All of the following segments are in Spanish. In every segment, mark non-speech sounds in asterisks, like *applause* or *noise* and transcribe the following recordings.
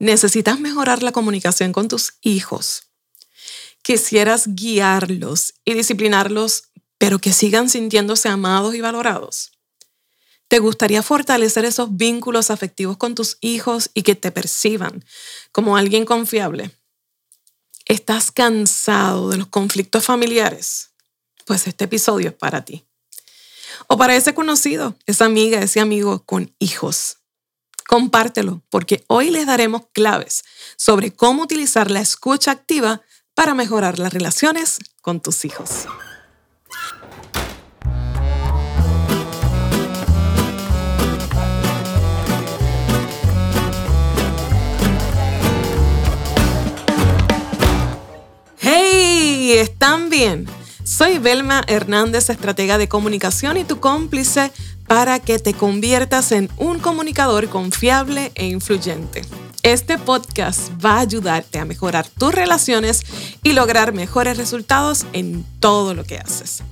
necesitas mejorar la comunicación con tus hijos, quisieras guiarlos y disciplinarlos, pero que sigan sintiéndose amados y valorados. ¿Te gustaría fortalecer esos vínculos afectivos con tus hijos y que te perciban como alguien confiable? ¿Estás cansado de los conflictos familiares? Pues este episodio es para ti. O para ese conocido, esa amiga, ese amigo con hijos. Compártelo, porque hoy les daremos claves sobre cómo utilizar la escucha activa para mejorar las relaciones con tus hijos. ¡Hey! ¿Están bien? Soy Belma Hernández, estratega de comunicación y tu cómplice para que te conviertas en un comunicador confiable e influyente. Este podcast va a ayudarte a mejorar tus relaciones y lograr mejores resultados en todo lo que haces.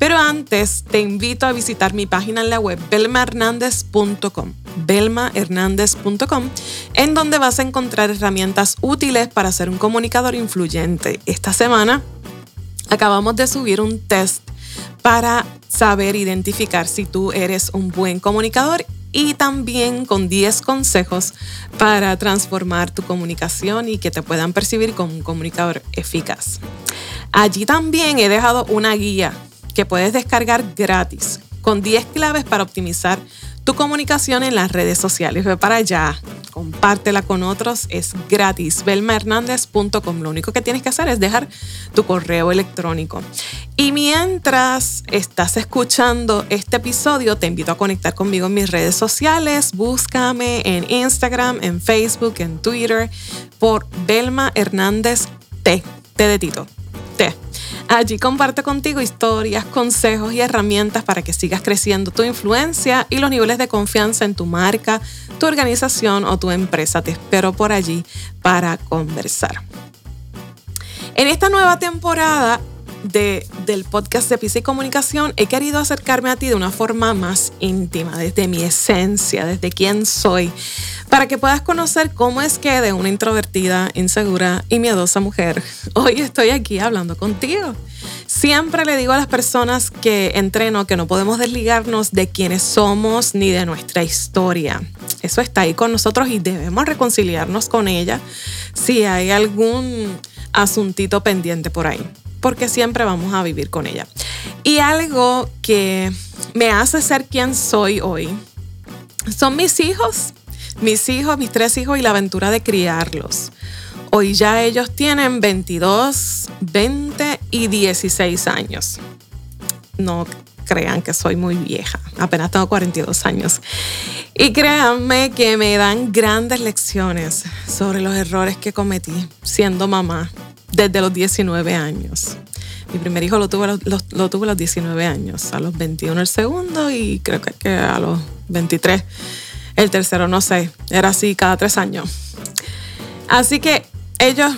Pero antes te invito a visitar mi página en la web belmahernandez.com, belmahernandez.com, en donde vas a encontrar herramientas útiles para ser un comunicador influyente. Esta semana acabamos de subir un test para saber identificar si tú eres un buen comunicador y también con 10 consejos para transformar tu comunicación y que te puedan percibir como un comunicador eficaz. Allí también he dejado una guía que puedes descargar gratis con 10 claves para optimizar tu comunicación en las redes sociales. Ve para allá, compártela con otros, es gratis. belmahernandez.com. Lo único que tienes que hacer es dejar tu correo electrónico. Y mientras estás escuchando este episodio, te invito a conectar conmigo en mis redes sociales. Búscame en Instagram, en Facebook, en Twitter por Belma Hernández T. T de Tito. Allí comparto contigo historias, consejos y herramientas para que sigas creciendo tu influencia y los niveles de confianza en tu marca, tu organización o tu empresa. Te espero por allí para conversar. En esta nueva temporada del podcast de Pisa y Comunicación, he querido acercarme a ti de una forma más íntima, desde mi esencia, desde quién soy, para que puedas conocer cómo es que de una introvertida, insegura y miedosa mujer, *laughs* hoy estoy aquí hablando contigo. Siempre le digo a las personas que entreno que no podemos desligarnos de quiénes somos ni de nuestra historia. Eso está ahí con nosotros y debemos reconciliarnos con ella si hay algún asuntito pendiente por ahí porque siempre vamos a vivir con ella. Y algo que me hace ser quien soy hoy son mis hijos, mis hijos, mis tres hijos y la aventura de criarlos. Hoy ya ellos tienen 22, 20 y 16 años. No crean que soy muy vieja, apenas tengo 42 años. Y créanme que me dan grandes lecciones sobre los errores que cometí siendo mamá desde los 19 años. Mi primer hijo lo tuve, lo, tuve a los 19 años, a los 21 el segundo y creo que, a los 23 el tercero, no sé, era así cada tres años. Así que ellos,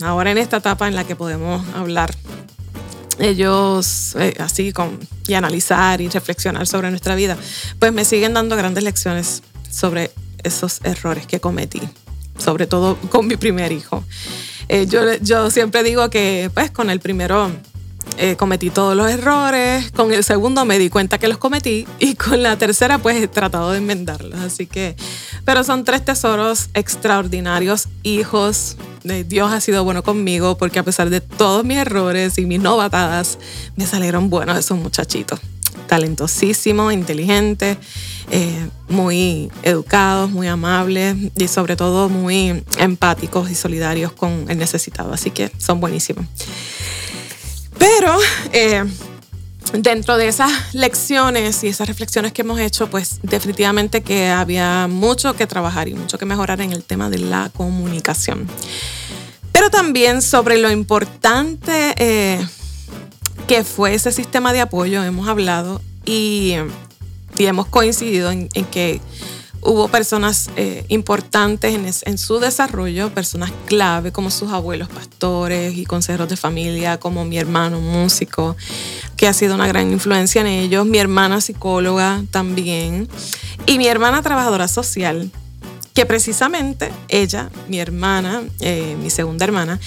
ahora en esta etapa en la que podemos hablar, ellos eh, así con, y analizar y reflexionar sobre nuestra vida, pues me siguen dando grandes lecciones sobre esos errores que cometí, sobre todo con mi primer hijo. Eh, yo, yo siempre digo que pues con el primero eh, cometí todos los errores, con el segundo me di cuenta que los cometí *laughs* y con la tercera pues he tratado de enmendarlos. Así que, pero son tres tesoros extraordinarios, hijos. Dios ha sido bueno conmigo porque a pesar de todos mis errores y mis novatadas, me salieron buenos esos muchachitos. Talentosísimos, inteligentes, eh, muy educados, muy amables y sobre todo muy empáticos y solidarios con el necesitado. Así que son buenísimos. Pero eh, dentro de esas lecciones y esas reflexiones que hemos hecho, pues definitivamente que había mucho que trabajar y mucho que mejorar en el tema de la comunicación. Pero también sobre lo importante eh, que fue ese sistema de apoyo, hemos hablado y, hemos coincidido en que hubo personas eh, importantes en, su desarrollo, personas clave como sus abuelos pastores y consejeros de familia, como mi hermano músico, que ha sido una gran influencia en ellos, mi hermana psicóloga también, y mi hermana trabajadora social, que precisamente ella, mi hermana, eh, mi segunda hermana,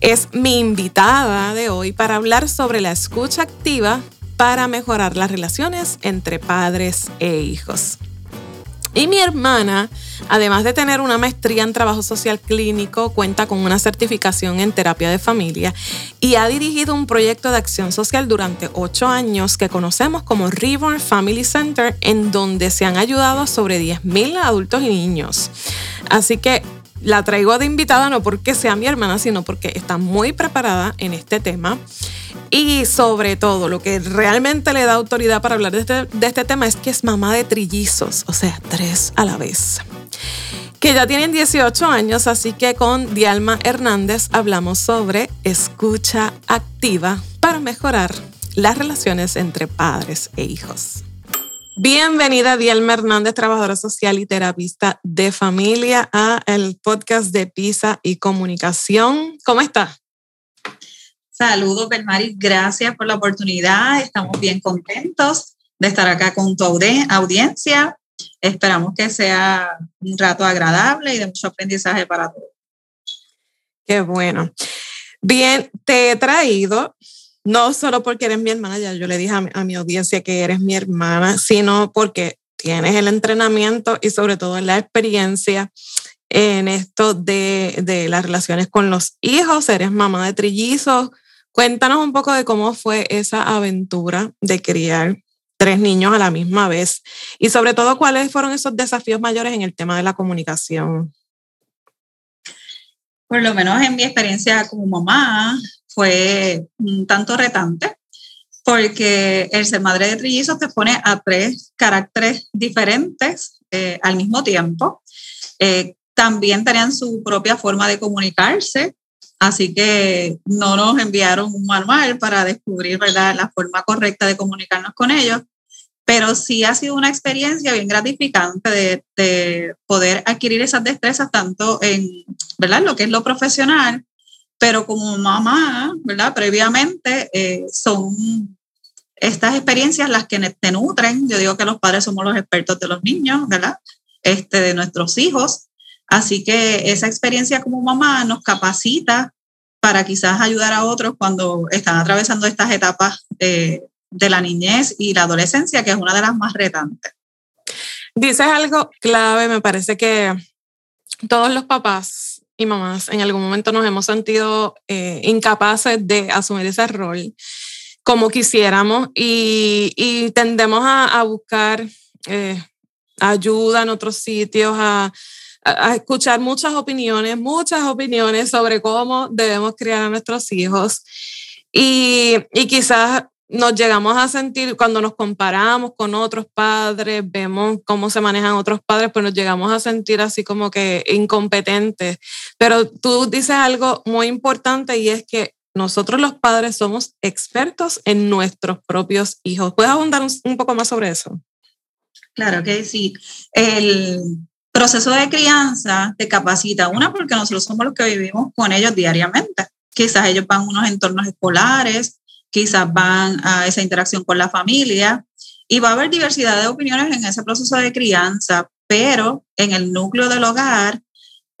es mi invitada de hoy para hablar sobre la escucha activa para mejorar las relaciones entre padres e hijos. Y mi hermana, además de tener una maestría en trabajo social clínico, cuenta con una certificación en terapia de familia y ha dirigido un proyecto de acción social durante ocho años que conocemos como Reborn Family Center, en donde se han ayudado a sobre 10.000 adultos y niños. Así que la traigo de invitada no porque sea mi hermana, sino porque está muy preparada en este tema. Y sobre todo, lo que realmente le da autoridad para hablar de este, de este tema es que es mamá de trillizos, o sea, tres a la vez que ya tienen 18 años, así que con Dialma Hernández hablamos sobre escucha activa para mejorar las relaciones entre padres e hijos. Bienvenida Dielma Hernández, trabajadora social y terapista de familia, a el podcast de PISA y Comunicación. ¿Cómo está? Saludos, Belmaris. Gracias por la oportunidad. Estamos bien contentos de estar acá con tu audiencia. Esperamos que sea un rato agradable y de mucho aprendizaje para todos. Qué bueno. Bien, te he traído no solo porque eres mi hermana, ya yo le dije a mi, audiencia que eres mi hermana, sino porque tienes el entrenamiento y sobre todo la experiencia en esto de, de, las relaciones con los hijos, eres mamá de trillizos. Cuéntanos un poco de cómo fue esa aventura de criar tres niños a la misma vez y sobre todo cuáles fueron esos desafíos mayores en el tema de la comunicación. Por lo menos en mi experiencia como mamá, fue un tanto retante porque el ser madre de trillizos te pone a tres caracteres diferentes eh, al mismo tiempo. Eh, también tenían su propia forma de comunicarse, así que no nos enviaron un manual para descubrir la forma correcta de comunicarnos con ellos, pero sí ha sido una experiencia bien gratificante de, de poder adquirir esas destrezas tanto en ¿verdad? lo que es lo profesional, pero como mamá, ¿verdad? Previamente eh, son estas experiencias las que te nutren. Yo digo que los padres somos los expertos de los niños, ¿verdad? Este, de nuestros hijos. Así que esa experiencia como mamá nos capacita para quizás ayudar a otros cuando están atravesando estas etapas de la niñez y la adolescencia, que es una de las más retantes. Dices algo clave, me parece que todos los papás y mamás en algún momento nos hemos sentido eh, incapaces de asumir ese rol como quisiéramos y, tendemos a, buscar eh, ayuda en otros sitios, a, escuchar muchas opiniones, muchas opiniones sobre cómo debemos criar a nuestros hijos. Y, y quizás nos llegamos a sentir cuando nos comparamos con otros padres, vemos cómo se manejan otros padres, pues nos llegamos a sentir así como que incompetentes. Pero tú dices algo muy importante y es que nosotros los padres somos expertos en nuestros propios hijos. ¿Puedes abundar un poco más sobre eso? Claro que sí. El proceso de crianza te capacita, una porque nosotros somos los que vivimos con ellos diariamente. Quizás ellos van a unos entornos escolares, quizás van a esa interacción con la familia y va a haber diversidad de opiniones en ese proceso de crianza, pero en el núcleo del hogar,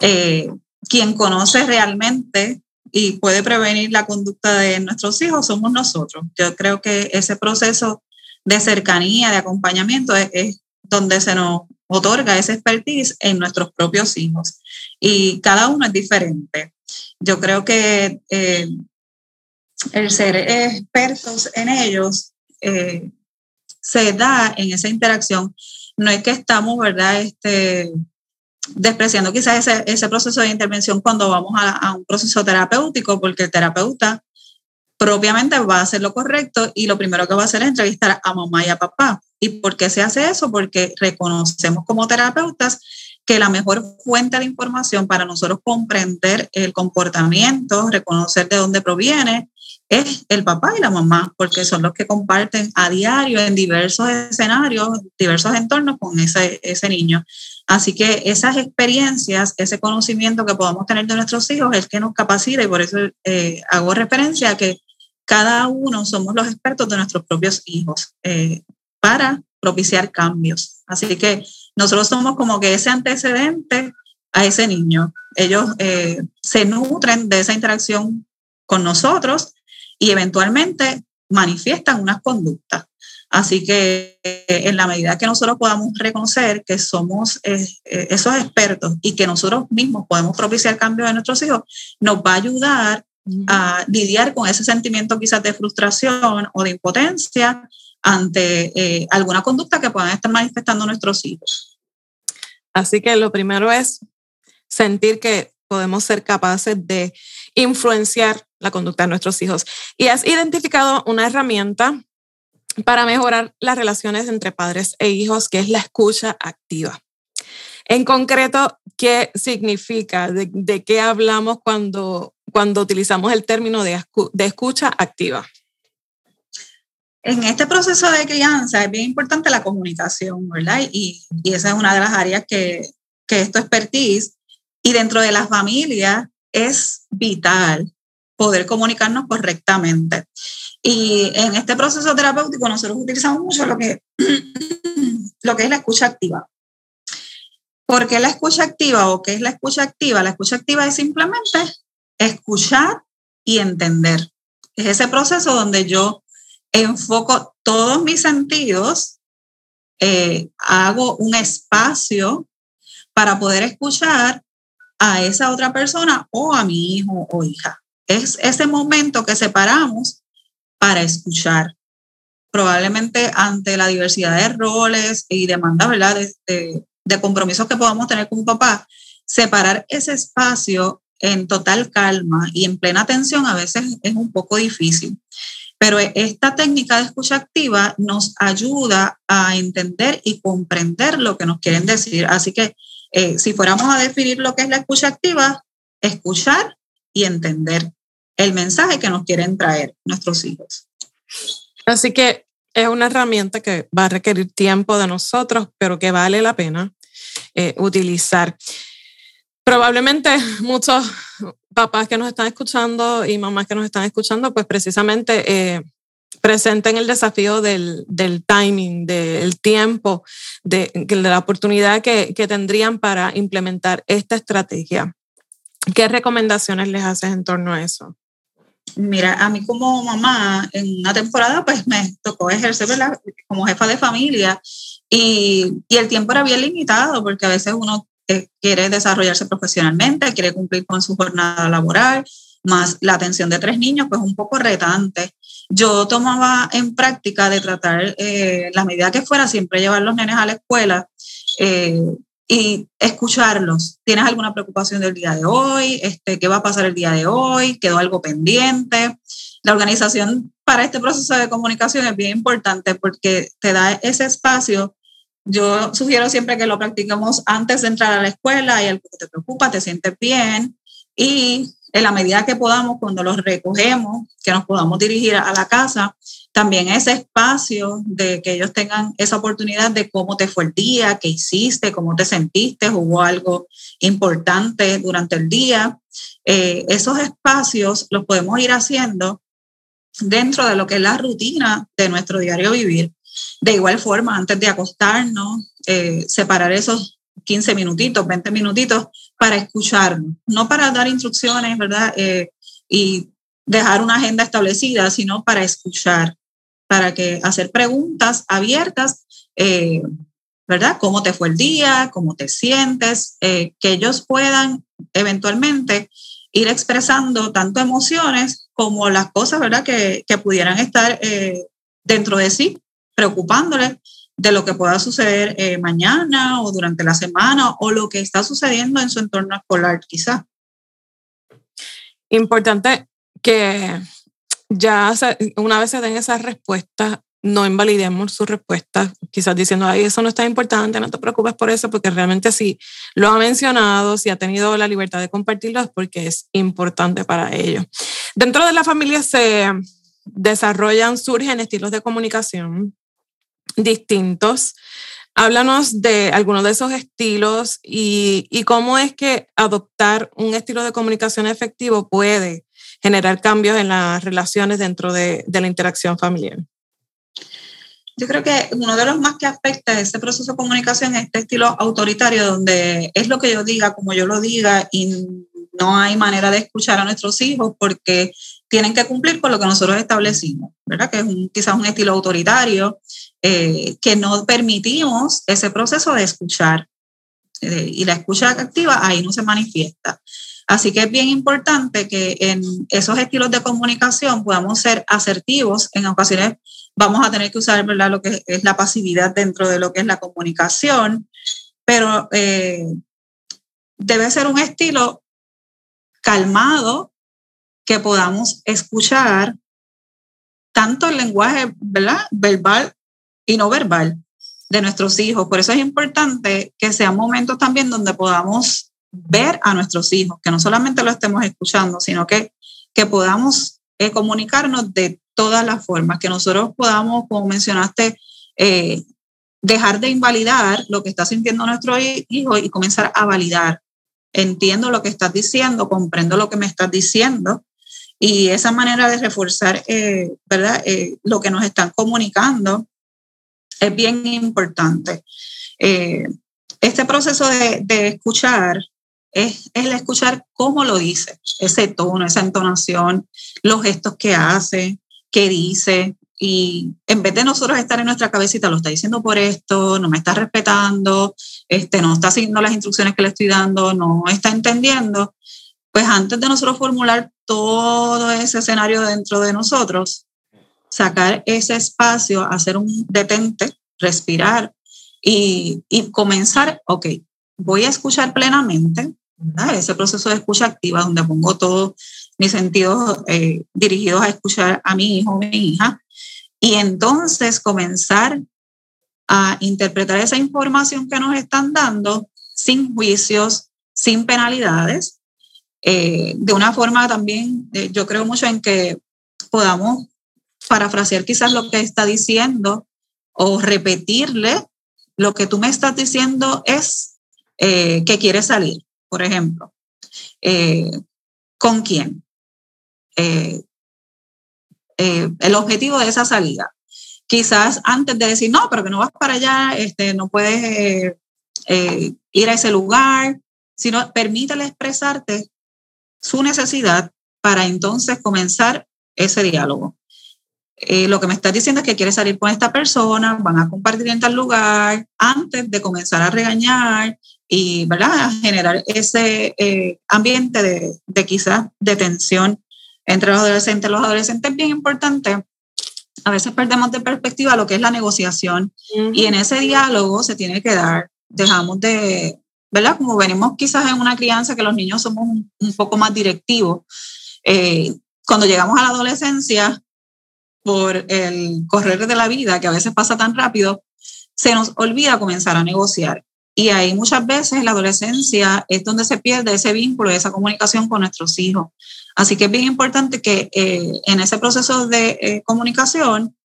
eh, quien conoce realmente y puede prevenir la conducta de nuestros hijos somos nosotros. Yo creo que ese proceso de cercanía, de acompañamiento es, donde se nos otorga ese expertise en nuestros propios hijos. Y cada uno es diferente. Yo creo que eh, el ser expertos en ellos eh, se da en esa interacción. No es que estamos, ¿verdad? Este, despreciando quizás ese, ese proceso de intervención cuando vamos a, a, un proceso terapéutico, porque el terapeuta propiamente va a hacer lo correcto y lo primero que va a hacer es entrevistar a mamá y a papá. ¿Y por qué se hace eso? Porque reconocemos como terapeutas que la mejor fuente de información para nosotros comprender el comportamiento, reconocer de dónde proviene es el papá y la mamá, porque son los que comparten a diario en diversos escenarios, diversos entornos con ese, ese niño. Así que esas experiencias, ese conocimiento que podamos tener de nuestros hijos es que nos capacita y por eso eh, hago referencia a que cada uno somos los expertos de nuestros propios hijos eh, para propiciar cambios. Así que nosotros somos como que ese antecedente a ese niño. Ellos eh, se nutren de esa interacción con nosotros y eventualmente manifiestan unas conductas. Así que eh, en la medida que nosotros podamos reconocer que somos eh, esos expertos y que nosotros mismos podemos propiciar cambios en nuestros hijos, nos va a ayudar a lidiar con ese sentimiento quizás de frustración o de impotencia ante alguna conducta que puedan estar manifestando nuestros hijos. Así que lo primero es sentir que podemos ser capaces de influenciar la conducta de nuestros hijos. Y has identificado una herramienta para mejorar las relaciones entre padres e hijos, que es la escucha activa. En concreto, ¿qué significa? ¿De, qué hablamos cuando, cuando utilizamos el término de, escucha activa? En este proceso de crianza es bien importante la comunicación, ¿verdad? Y, y esa es una de las áreas que, que esto expertise. Y dentro de las familias es vital poder comunicarnos correctamente. Y en este proceso terapéutico nosotros utilizamos mucho lo que, *clears throat* lo que es la escucha activa. ¿Por qué la escucha activa o qué es la escucha activa? La escucha activa es simplemente escuchar y entender. Es ese proceso donde yo enfoco todos mis sentidos, eh, hago un espacio para poder escuchar a esa otra persona o a mi hijo o hija. Es ese momento que separamos para escuchar. Probablemente ante la diversidad de roles y demandas, ¿verdad? De, de, compromisos que podamos tener un papá, separar ese espacio en total calma y en plena atención a veces es un poco difícil. Pero esta técnica de escucha activa nos ayuda a entender y comprender lo que nos quieren decir. Así que eh, si fuéramos a definir lo que es la escucha activa, escuchar y entender el mensaje que nos quieren traer nuestros hijos. Así que es una herramienta que va a requerir tiempo de nosotros, pero que vale la pena eh, utilizar. Probablemente muchos papás que nos están escuchando y mamás que nos están escuchando, pues precisamente eh, presenten el desafío del, del timing, del tiempo, de, de la oportunidad que, que, tendrían para implementar esta estrategia. ¿Qué recomendaciones les haces en torno a eso? Mira, a mí como mamá, en una temporada, pues me tocó ejercer como jefa de familia. Y, el tiempo era bien limitado porque a veces uno eh, quiere desarrollarse profesionalmente, quiere cumplir con su jornada laboral, más la atención de tres niños, pues un poco retante. Yo tomaba en práctica de tratar, eh, la medida que fuera, siempre llevar los nenes a la escuela eh, y escucharlos. ¿Tienes alguna preocupación del día de hoy? Este, ¿Qué va a pasar el día de hoy? ¿Quedó algo pendiente? La organización para este proceso de comunicación es bien importante porque te da ese espacio. Yo sugiero siempre que lo practiquemos antes de entrar a la escuela, hay algo que te preocupa, te sientes bien y en la medida que podamos, cuando los recogemos, que nos podamos dirigir a la casa, también ese espacio de que ellos tengan esa oportunidad de cómo te fue el día, qué hiciste, cómo te sentiste, hubo algo importante durante el día. Eh, esos espacios los podemos ir haciendo dentro de lo que es la rutina de nuestro diario vivir. De igual forma, antes de acostarnos, eh, separar esos 15 minutitos, 20 minutitos para escucharnos, no para dar instrucciones, ¿verdad? Eh, y dejar una agenda establecida, sino para escuchar, para que hacer preguntas abiertas, eh, ¿verdad? ¿Cómo te fue el día? ¿Cómo te sientes? Eh, que ellos puedan eventualmente ir expresando tanto emociones como las cosas, ¿verdad? Que, que pudieran estar dentro de sí, preocupándoles de lo que pueda suceder eh, mañana o durante la semana o lo que está sucediendo en su entorno escolar, quizás. Importante que ya una vez se den esas respuestas, no invalidemos sus respuestas, quizás diciendo, ay, eso no está importante, no te preocupes por eso, porque realmente si lo ha mencionado, si ha tenido la libertad de compartirlo, es porque es importante para ellos. Dentro de la familia se desarrollan, surgen estilos de comunicación distintos. Háblanos de algunos de esos estilos y, y, cómo es que adoptar un estilo de comunicación efectivo puede generar cambios en las relaciones dentro de, de la interacción familiar. yo creo que uno de los más que afecta ese proceso de comunicación es este estilo autoritario, donde es lo que yo diga, como yo lo diga, y no hay manera de escuchar a nuestros hijos porque tienen que cumplir con lo que nosotros establecimos, ¿verdad? Que es quizás un estilo autoritario, eh, que no permitimos ese proceso de escuchar. Eh, y la escucha activa ahí no se manifiesta. Así que es bien importante que en esos estilos de comunicación podamos ser asertivos. En ocasiones vamos a tener que usar ¿verdad? lo que es la pasividad dentro de lo que es la comunicación, pero eh, debe ser un estilo calmado que podamos escuchar tanto el lenguaje ¿verdad? verbal y no verbal de nuestros hijos. Por eso es importante que sean momentos también donde podamos ver a nuestros hijos, que no solamente lo estemos escuchando, sino que, que podamos eh, comunicarnos de todas las formas, que nosotros podamos, como mencionaste, eh, dejar de invalidar lo que está sintiendo nuestro hijo y comenzar a validar. Entiendo lo que estás diciendo, comprendo lo que me estás diciendo y esa manera de reforzar, eh, ¿verdad? lo que nos están comunicando es bien importante. Eh, este proceso de, escuchar es, el escuchar cómo lo dice, ese tono, esa entonación, los gestos que hace, qué dice. Y en vez de nosotros estar en nuestra cabecita, lo está diciendo por esto, no me está respetando, este, no está siguiendo las instrucciones que le estoy dando, no está entendiendo, pues antes de nosotros formular todo ese escenario dentro de nosotros, sacar ese espacio, hacer un detente, respirar y, comenzar, ok, voy a escuchar plenamente, ese proceso de escucha activa donde pongo todos mis sentidos eh, dirigidos a escuchar a mi hijo o mi hija, y entonces comenzar a interpretar esa información que nos están dando sin juicios, sin penalidades, eh, de una forma también, eh, yo creo mucho en que podamos parafrasear quizás lo que está diciendo o repetirle lo que tú me estás diciendo es eh, que quieres salir, por ejemplo. Eh, ¿Con quién? Eh, el objetivo de esa salida. Quizás antes de decir, no, pero que no vas para allá, este, no puedes ir a ese lugar, sino permítele expresarte su necesidad para entonces comenzar ese diálogo. Eh, lo que me estás diciendo es que quieres salir con esta persona, van a compartir en tal lugar, antes de comenzar a regañar y ¿verdad? generar ese eh, ambiente de, de, quizás de tensión entre los adolescentes. Los adolescentes es bien importante. A veces perdemos de perspectiva lo que es la negociación y en ese diálogo se tiene que dar, dejamos de, ¿verdad? Como venimos quizás en una crianza que los niños somos un, poco más directivos. Eh, cuando llegamos a la adolescencia, por el correr de la vida, que a veces pasa tan rápido, se nos olvida comenzar a negociar. Y ahí muchas veces en la adolescencia es donde se pierde ese vínculo, esa comunicación con nuestros hijos. Así que es bien importante que eh, en ese proceso de eh, comunicación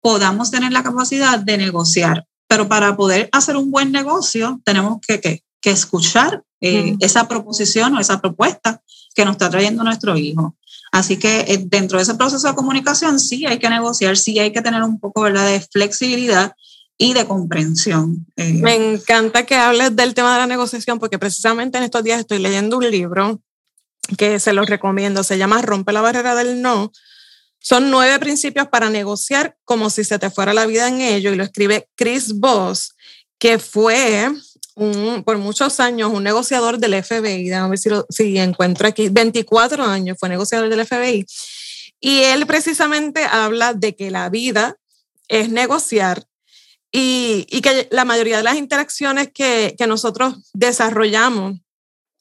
podamos tener la capacidad de negociar. Pero para poder hacer un buen negocio tenemos que, que, escuchar eh, esa proposición o esa propuesta que nos está trayendo nuestro hijo. Así que eh, dentro de ese proceso de comunicación sí hay que negociar, sí hay que tener un poco ¿verdad? de flexibilidad y de comprensión. Eh. Me encanta que hables del tema de la negociación porque precisamente en estos días estoy leyendo un libro que se los recomiendo, se llama Rompe la barrera del no. Son nueve principios para negociar como si se te fuera la vida en ello y lo escribe Chris Voss, que fue por muchos años un negociador del FBI, déjame ver si, si encuentro aquí, 24 años fue negociador del FBI. Y él precisamente habla de que la vida es negociar y, y que la mayoría de las interacciones que, que nosotros desarrollamos,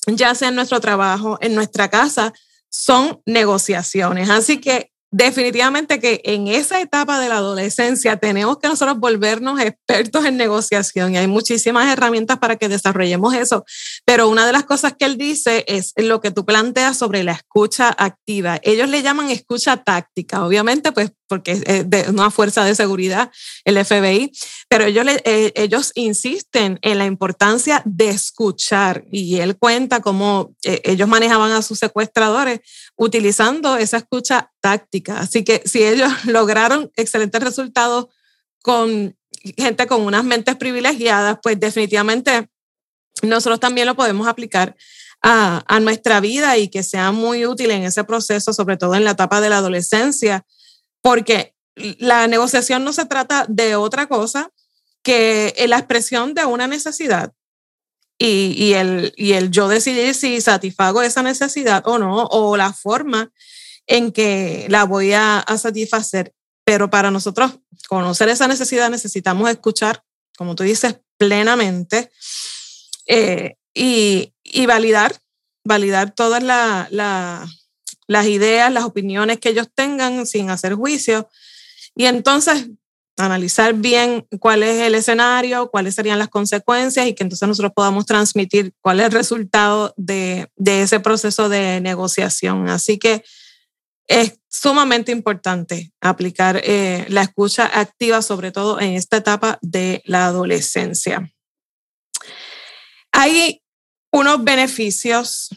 ya sea en nuestro trabajo, en nuestra casa, son negociaciones. Así que definitivamente que en esa etapa de la adolescencia tenemos que nosotros volvernos expertos en negociación y hay muchísimas herramientas para que desarrollemos eso. Pero una de las cosas que él dice es lo que tú planteas sobre la escucha activa. Ellos le llaman escucha táctica, obviamente, pues porque es de una fuerza de seguridad, el FBI, pero ellos, eh, ellos insisten en la importancia de escuchar y él cuenta cómo eh, ellos manejaban a sus secuestradores utilizando esa escucha táctica. Así que si ellos *laughs* lograron excelentes resultados con gente con unas mentes privilegiadas, pues definitivamente nosotros también lo podemos aplicar a, a, nuestra vida y que sea muy útil en ese proceso, sobre todo en la etapa de la adolescencia, porque la negociación no se trata de otra cosa que la expresión de una necesidad y, el, y el yo decidir si satisfago esa necesidad o no, o la forma en que la voy a, satisfacer. Pero para nosotros conocer esa necesidad necesitamos escuchar, como tú dices, plenamente eh, y, validar, validar todas la, la, las ideas, las opiniones que ellos tengan sin hacer juicio. Y entonces analizar bien cuál es el escenario, cuáles serían las consecuencias y que entonces nosotros podamos transmitir cuál es el resultado de, de ese proceso de negociación. Así que es sumamente importante aplicar eh, la escucha activa, sobre todo en esta etapa de la adolescencia. Hay unos beneficios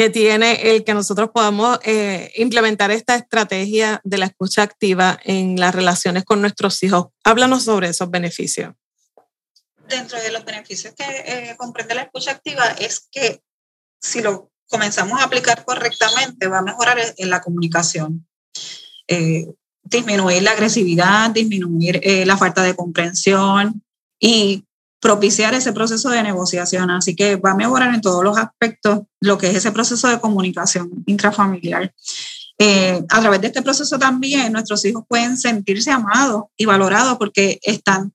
que tiene el que nosotros podamos eh, implementar esta estrategia de la escucha activa en las relaciones con nuestros hijos. Háblanos sobre esos beneficios. Dentro de los beneficios que eh, comprende la escucha activa es que si lo comenzamos a aplicar correctamente, va a mejorar en la comunicación. Eh, disminuir la agresividad, disminuir eh, la falta de comprensión y propiciar ese proceso de negociación. Así que va a mejorar en todos los aspectos lo que es ese proceso de comunicación intrafamiliar. Eh, a través de este proceso también nuestros hijos pueden sentirse amados y valorados porque están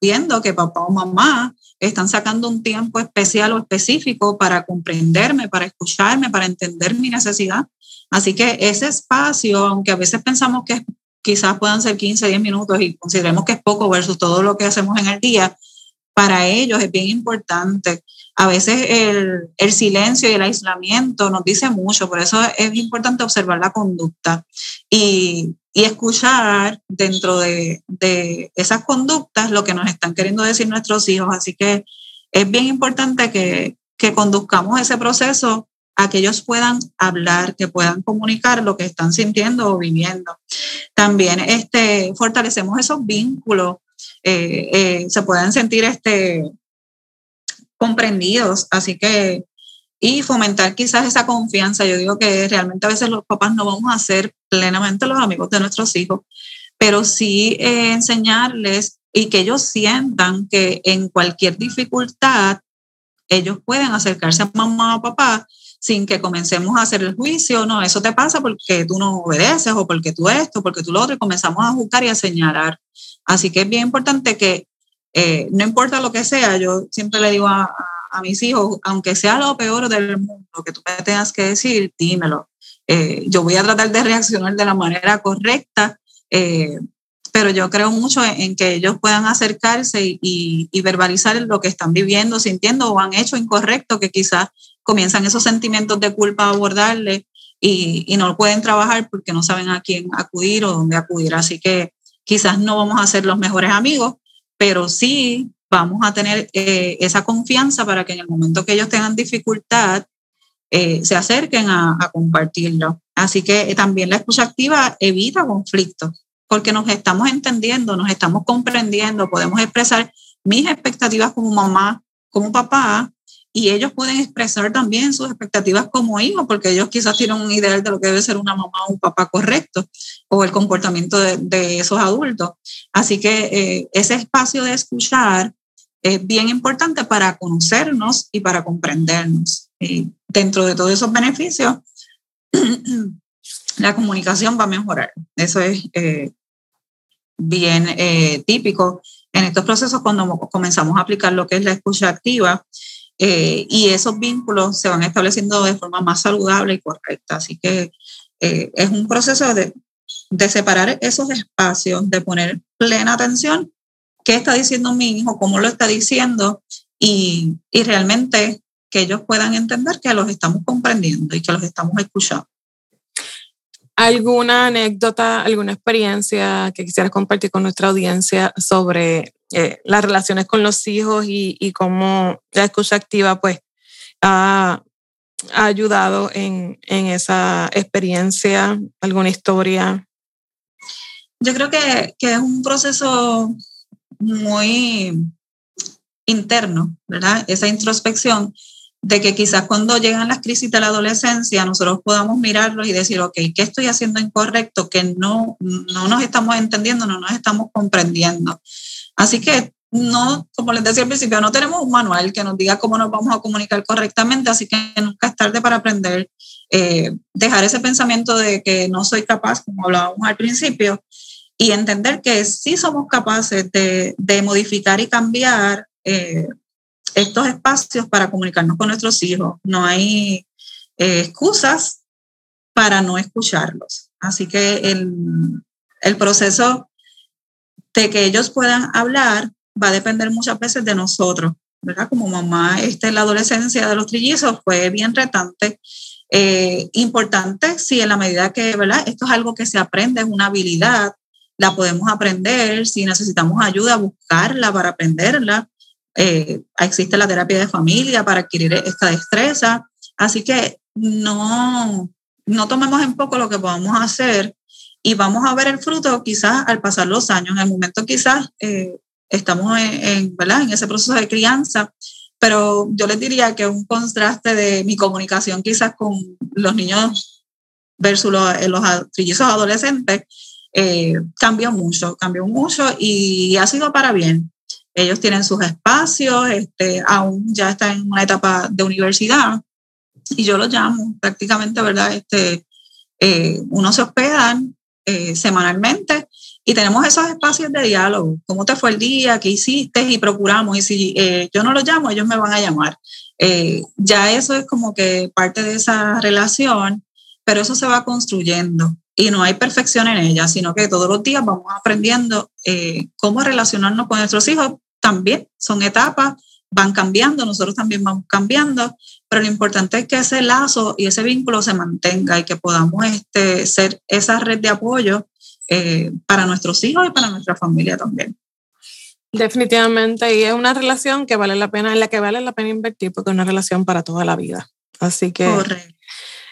viendo que papá o mamá están sacando un tiempo especial o específico para comprenderme, para escucharme, para entender mi necesidad. Así que ese espacio, aunque a veces pensamos que quizás puedan ser 15, 10 minutos y consideremos que es poco versus todo lo que hacemos en el día, para ellos es bien importante. A veces el, silencio y el aislamiento nos dice mucho, por eso es importante observar la conducta y, escuchar dentro de, esas conductas lo que nos están queriendo decir nuestros hijos. Así que es bien importante que, que conduzcamos ese proceso a que ellos puedan hablar, que puedan comunicar lo que están sintiendo o viviendo. También este, fortalecemos esos vínculos, eh, eh, se puedan sentir este, comprendidos, así que y fomentar quizás esa confianza. Yo digo que realmente a veces los papás no vamos a ser plenamente los amigos de nuestros hijos, pero sí eh, enseñarles y que ellos sientan que en cualquier dificultad ellos pueden acercarse a mamá o papá sin que comencemos a hacer el juicio, no, eso te pasa porque tú no obedeces o porque tú esto, porque tú lo otro, y comenzamos a juzgar y a señalar. Así que es bien importante que eh, no importa lo que sea, yo siempre le digo a, a mis hijos, aunque sea lo peor del mundo que tú me tengas que decir, dímelo. Eh, yo voy a tratar de reaccionar de la manera correcta, eh, pero yo creo mucho en, que ellos puedan acercarse y, verbalizar lo que están viviendo, sintiendo o han hecho incorrecto, que quizás comienzan esos sentimientos de culpa a abordarle y, no pueden trabajar porque no saben a quién acudir o dónde acudir. Así que quizás no vamos a ser los mejores amigos, pero sí vamos a tener eh, esa confianza para que en el momento que ellos tengan dificultad, eh, se acerquen a, compartirlo. Así que también la escucha activa evita conflictos, porque nos estamos entendiendo, nos estamos comprendiendo, podemos expresar mis expectativas como mamá, como papá, y ellos pueden expresar también sus expectativas como hijos, porque ellos quizás tienen un ideal de lo que debe ser una mamá o un papá correcto, o el comportamiento de, de esos adultos. Así que eh, ese espacio de escuchar es bien importante para conocernos y para comprendernos. Y dentro de todos esos beneficios, *clears throat* la comunicación va a mejorar. Eso es eh, bien eh, típico en estos procesos cuando comenzamos a aplicar lo que es la escucha activa eh, y esos vínculos se van estableciendo de forma más saludable y correcta. Así que es un proceso de, de separar esos espacios, de poner plena atención qué está diciendo mi hijo, cómo lo está diciendo y, y, realmente que ellos puedan entender que los estamos comprendiendo y que los estamos escuchando. ¿Alguna anécdota, alguna experiencia que quisieras compartir con nuestra audiencia sobre eh, las relaciones con los hijos y, y cómo la escucha activa pues ha, ha ayudado en, en, esa experiencia, alguna historia. Yo creo que, que es un proceso muy interno, ¿verdad? Esa introspección de que quizás cuando llegan las crisis de la adolescencia nosotros podamos mirarlos y decir, ok, ¿qué estoy haciendo incorrecto? Que no, no nos estamos entendiendo, no nos estamos comprendiendo. Así que no, como les decía al principio, no tenemos un manual que nos diga cómo nos vamos a comunicar correctamente, así que nunca es tarde para aprender, eh, dejar ese pensamiento de que no soy capaz, como hablábamos al principio, y entender que sí somos capaces de, de modificar y cambiar eh, estos espacios para comunicarnos con nuestros hijos. No hay eh, excusas para no escucharlos. Así que el, el proceso de que ellos puedan hablar va a depender muchas veces de nosotros, ¿verdad? Como mamá, este, la adolescencia de los trillizos fue bien retante. Eh, importante, sí, en la medida que, ¿verdad? Esto es algo que se aprende, es una habilidad, la podemos aprender, si necesitamos ayuda, buscarla para aprenderla. Eh, existe la terapia de familia para adquirir esta destreza. Así que no, no tomemos en poco lo que podamos hacer y vamos a ver el fruto quizás al pasar los años. En el momento quizás eh, estamos en, ¿verdad? en ese proceso de crianza, pero yo les diría que un contraste de mi comunicación quizás con los niños versus los, eh, los trillizos adolescentes eh, cambió mucho, cambió mucho y ha sido para bien. Ellos tienen sus espacios, este, aún ya están en una etapa de universidad y yo los llamo prácticamente, ¿verdad? Este, eh, uno se hospedan semanalmente y tenemos esos espacios de diálogo. ¿Cómo te fue el día? ¿Qué hiciste? Y procuramos. Y si eh, yo no los llamo, ellos me van a llamar. Eh, ya eso es como que parte de esa relación, pero eso se va construyendo y no hay perfección en ella, sino que todos los días vamos aprendiendo eh, cómo relacionarnos con nuestros hijos. También son etapas, van cambiando, nosotros también vamos cambiando, pero lo importante es que ese lazo y ese vínculo se mantenga y que podamos este, ser esa red de apoyo eh, para nuestros hijos y para nuestra familia también. Definitivamente, y es una relación que vale la pena, en la que vale la pena invertir porque es una relación para toda la vida. Así que,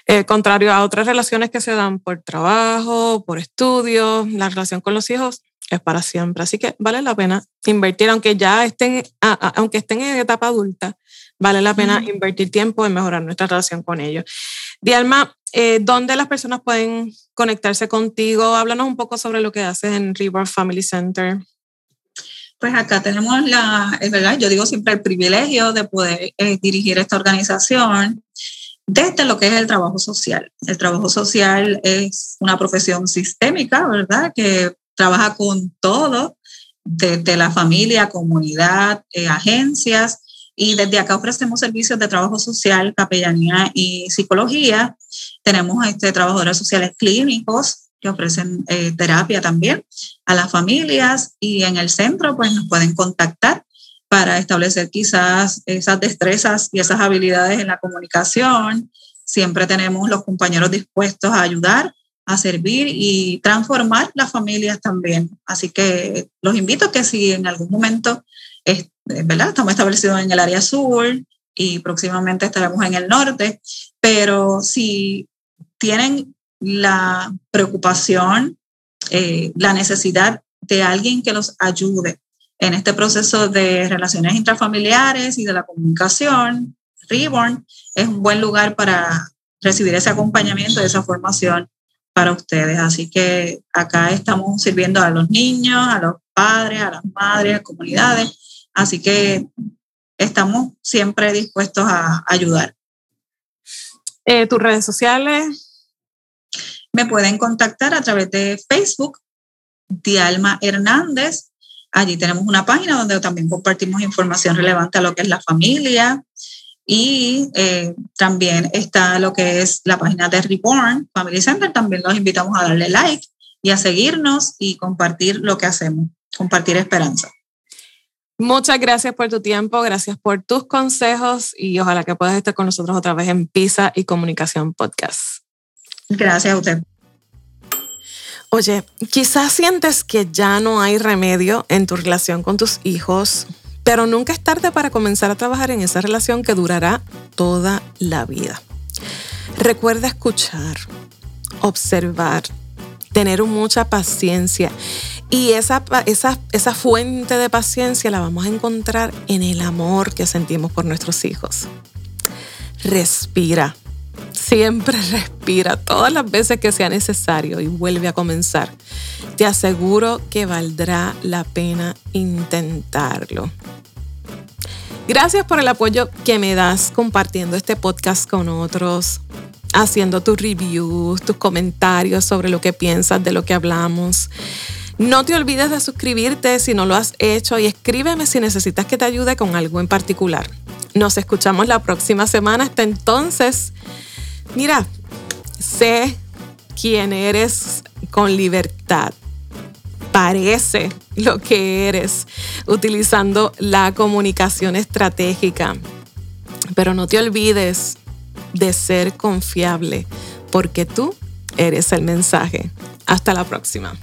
eh, contrario a otras relaciones que se dan por trabajo, por estudios, la relación con los hijos es para siempre. Así que vale la pena invertir, aunque ya estén, aunque estén en etapa adulta, vale la pena invertir tiempo en mejorar nuestra relación con ellos. Dialma, eh, ¿dónde las personas pueden conectarse contigo? Háblanos un poco sobre lo que haces en River Family Center. Pues acá tenemos la, es verdad, yo digo siempre el privilegio de poder eh, dirigir esta organización desde lo que es el trabajo social. El trabajo social es una profesión sistémica, ¿verdad? Que trabaja con todo, desde la familia, comunidad, eh, agencias, y desde acá ofrecemos servicios de trabajo social, capellanía y psicología. Tenemos este, trabajadores sociales clínicos que ofrecen eh, terapia también a las familias y en el centro pues nos pueden contactar para establecer quizás esas destrezas y esas habilidades en la comunicación. Siempre tenemos los compañeros dispuestos a ayudar, a servir y transformar las familias también. Así que los invito a que si en algún momento ¿verdad? Estamos establecidos en el área sur y próximamente estaremos en el norte, pero si tienen la preocupación, eh, la necesidad de alguien que los ayude en este proceso de relaciones intrafamiliares y de la comunicación, Reborn es un buen lugar para recibir ese acompañamiento, esa formación para ustedes. Así que acá estamos sirviendo a los niños, a los padres, a las madres, a comunidades Así que estamos siempre dispuestos a ayudar. Eh, ¿Tus redes sociales? Me pueden contactar a través de Facebook, Dialma Hernández. Allí tenemos una página donde también compartimos información relevante a lo que es la familia. Y eh, también está lo que es la página de Reborn Family Center. También los invitamos a darle like y a seguirnos y compartir lo que hacemos, compartir esperanza. Muchas gracias por tu tiempo, gracias por tus consejos y ojalá que puedas estar con nosotros otra vez en Pisa y Comunicación Podcast. Gracias a usted. Oye, quizás sientes que ya no hay remedio en tu relación con tus hijos, pero nunca es tarde para comenzar a trabajar en esa relación que durará toda la vida. Recuerda escuchar, observar tener mucha paciencia. Y esa, esa, esa fuente de paciencia la vamos a encontrar en el amor que sentimos por nuestros hijos. Respira. Siempre *laughs* respira todas las veces que sea necesario y vuelve a comenzar. Te aseguro que valdrá la pena intentarlo. Gracias por el apoyo que me das compartiendo este podcast con otros, haciendo tus reviews, tus comentarios sobre lo que piensas de lo que hablamos. No te olvides de suscribirte si no lo has hecho y escríbeme si necesitas que te ayude con algo en particular. Nos escuchamos la próxima semana. Hasta entonces, mira, sé quién eres con libertad. Parece lo que eres utilizando la comunicación estratégica. Pero no te olvides de ser confiable porque tú eres el mensaje. Hasta la próxima.